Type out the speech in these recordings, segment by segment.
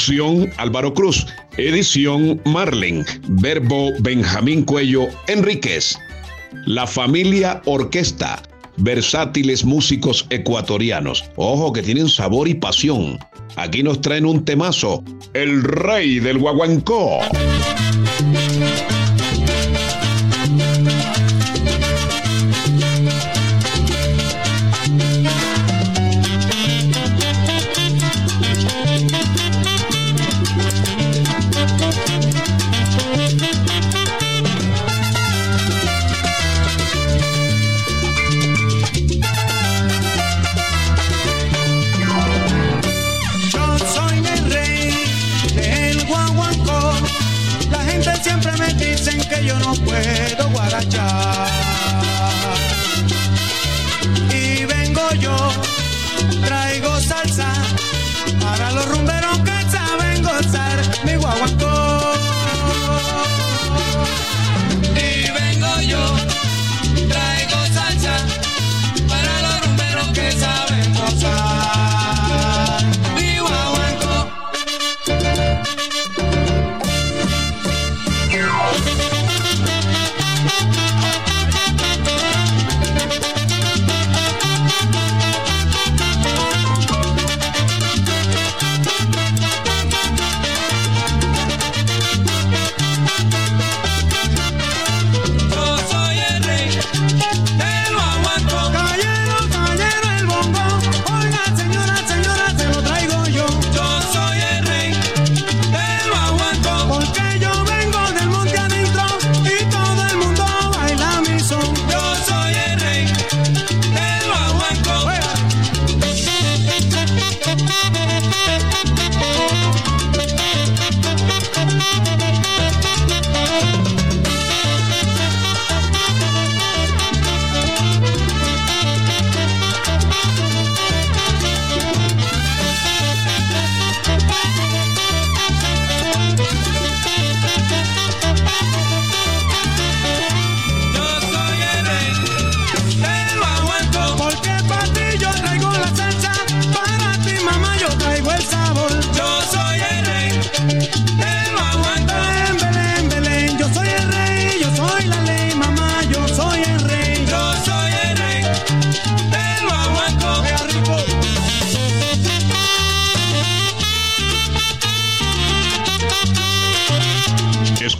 Producción Álvaro Cruz. Edición Marlen. Verbo Benjamín Cuello Enríquez. La familia Orquesta. Versátiles músicos ecuatorianos. Ojo que tienen sabor y pasión. Aquí nos traen un temazo. El rey del guaguancó. Yo no puedo guarachar. Y vengo yo, traigo salsa para los rumberos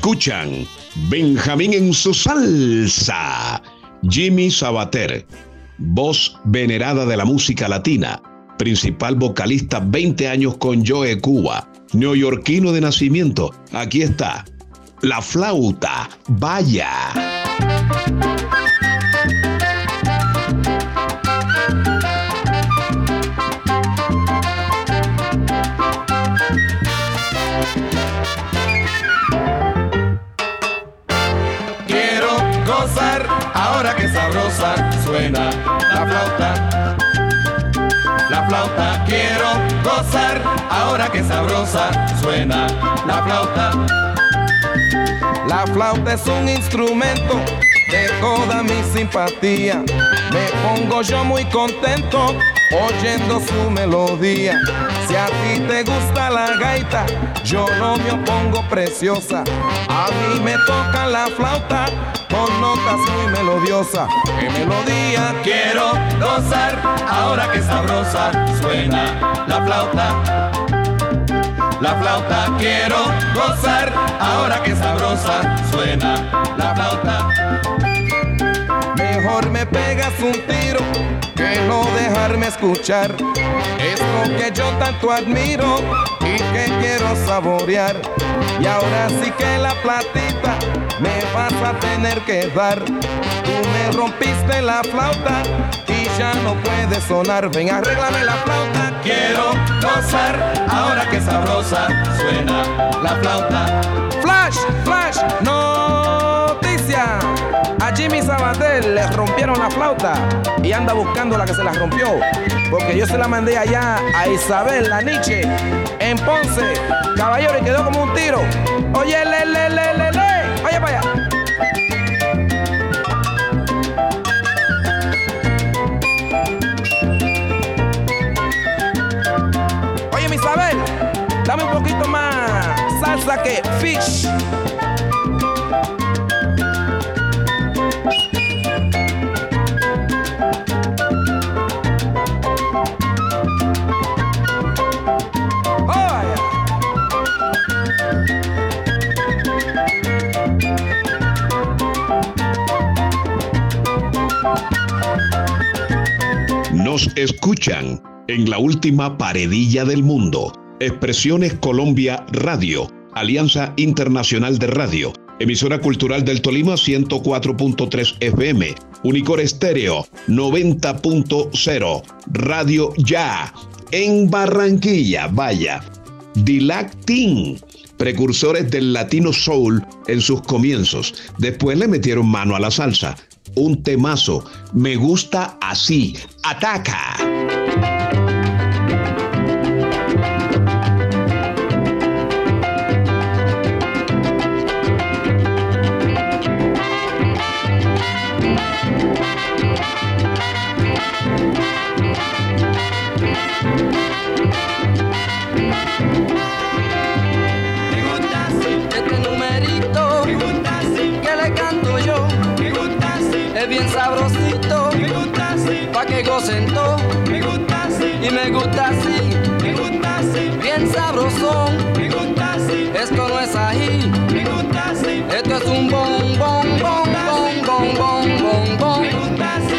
Escuchan Benjamín en su salsa. Jimmy Sabater, voz venerada de la música latina, principal vocalista 20 años con Joe Cuba, neoyorquino de nacimiento. Aquí está. La flauta, vaya. Suena la flauta. La flauta, quiero gozar ahora que sabrosa suena la flauta. La flauta es un instrumento de toda mi simpatía. Me pongo yo muy contento oyendo su melodía. Si a ti te gusta la gaita, yo no me opongo preciosa. A mí me toca la flauta con notas muy melodiosas. ¡Qué melodía quiero gozar ahora que sabrosa suena la flauta! La flauta quiero gozar ahora que sabrosa suena la flauta. Mejor me pegas un tiro que no dejarme escuchar esto que yo tanto admiro y que quiero saborear. Y ahora sí que la platita me vas a tener que dar. Tú me rompiste la flauta y ya no puede sonar. Ven, arréglame la flauta. Quiero gozar ahora que sabrosa suena la flauta. Flash, flash, noticia. A Jimmy Sabatel le rompieron la flauta y anda buscando la que se la rompió. Porque yo se la mandé allá a Isabel, la Nietzsche, en Ponce. Caballero, y quedó como un tiro. Oye, le, le, le, le, Oye, para allá. Oye, Isabel, dame un poquito más salsa que fish. Nos escuchan en la última paredilla del mundo. Expresiones Colombia Radio, Alianza Internacional de Radio, emisora cultural del Tolima 104.3 FM, Unicor Estéreo 90.0, Radio Ya, en Barranquilla, vaya. Dilactin, precursores del latino soul en sus comienzos. Después le metieron mano a la salsa. Un temazo. Me gusta así. Ataca. Me gusta así. Me gusta así, bien sabrosón. Me gusta así, esto no es ají. Me gusta así, esto es un bon, bon, bon, bon, bon, bon, bon, bon. Me gusta así.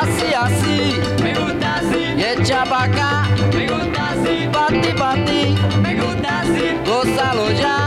Así, así, me gusta así, y echa pa' acá, me gusta así, pa' ti, pa' gózalo ya,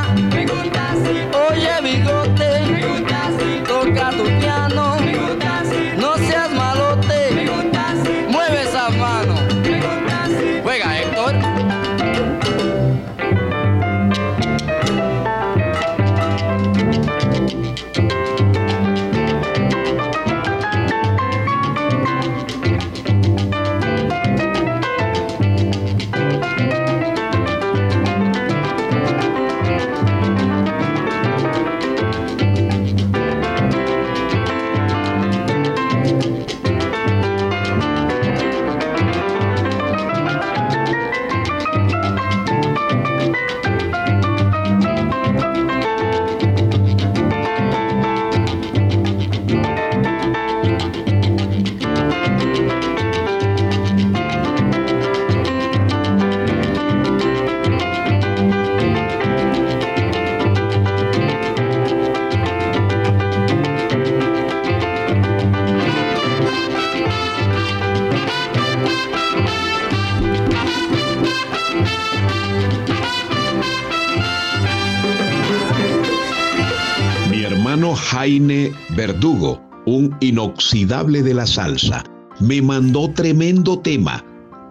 hermano Jaime Verdugo, un inoxidable de la salsa, me mandó tremendo tema.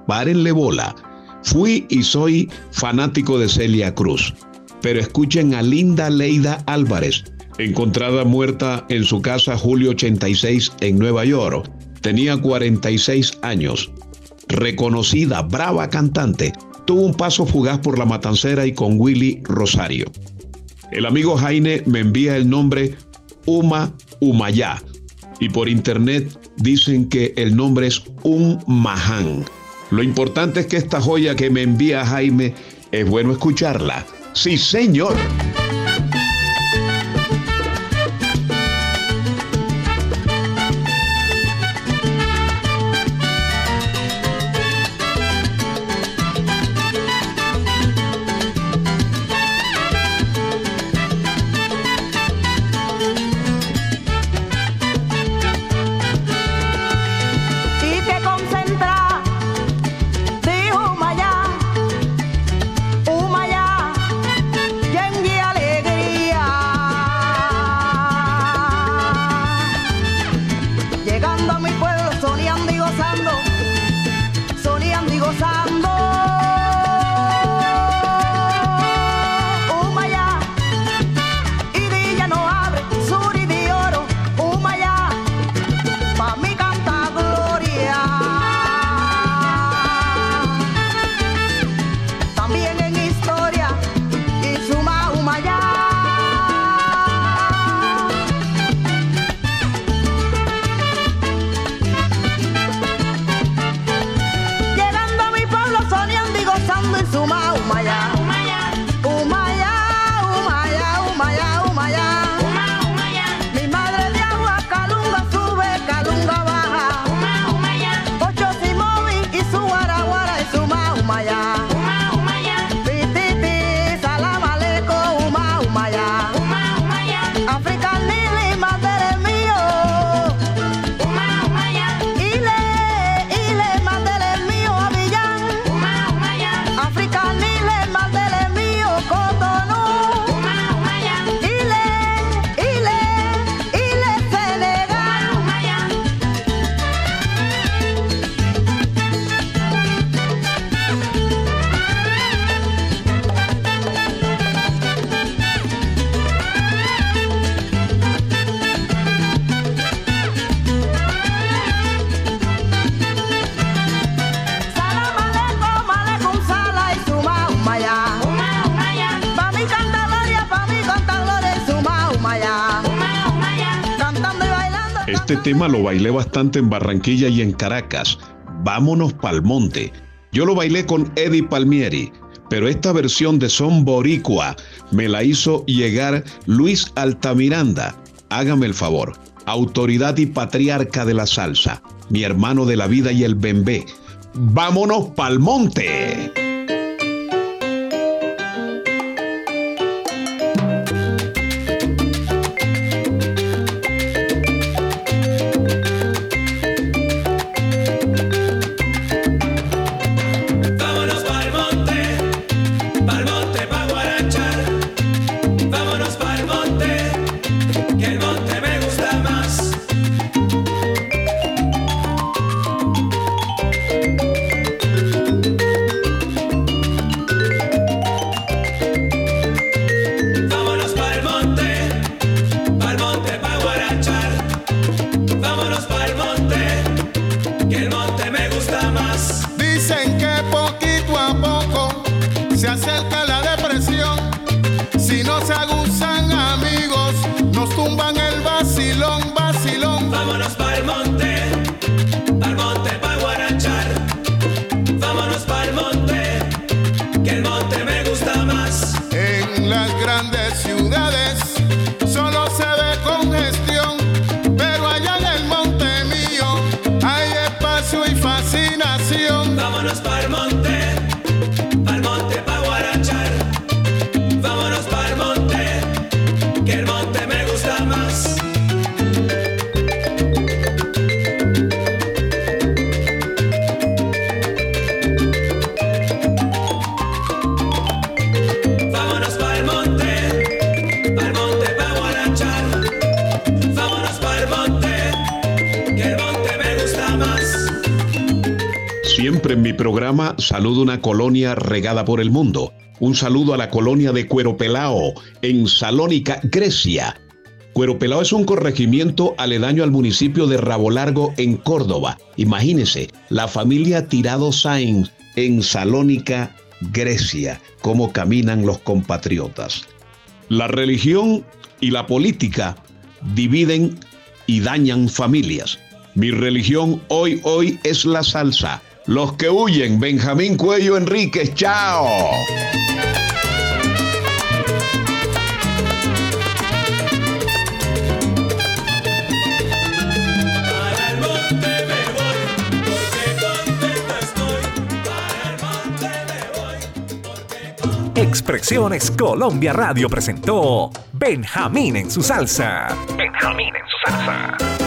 Párenle bola. Fui y soy fanático de Celia Cruz. Pero escuchen a Linda Leida Álvarez, encontrada muerta en su casa julio 86 en Nueva York. Tenía 46 años. Reconocida, brava cantante, tuvo un paso fugaz por la matancera y con Willy Rosario. El amigo Jaime me envía el nombre Uma Umayá y por internet dicen que el nombre es Un Mahán. Lo importante es que esta joya que me envía Jaime es bueno escucharla. Sí, señor. Este tema lo bailé bastante en Barranquilla y en Caracas. Vámonos pa'l monte. Yo lo bailé con Eddie Palmieri, pero esta versión de Son Boricua me la hizo llegar Luis Altamiranda. Hágame el favor, autoridad y patriarca de la salsa, mi hermano de la vida y el bembé. Vámonos pa'l monte. Se acerca la depresión. Si no se agusan amigos, nos tumban Siempre en mi programa saludo una colonia regada por el mundo. Un saludo a la colonia de Cueropelao, en Salónica, Grecia. Cueropelao es un corregimiento aledaño al municipio de Rabo Largo, en Córdoba. Imagínese, la familia Tirado Sainz, en Salónica, Grecia. Cómo caminan los compatriotas. La religión y la política dividen y dañan familias. Mi religión hoy, hoy es la salsa. Los que huyen, Benjamín Cuello Enríquez, chao. Para el monte me voy, porque contento estoy. Para el monte me voy, porque Expresiones Colombia Radio presentó Benjamín en su salsa. Benjamín en su salsa.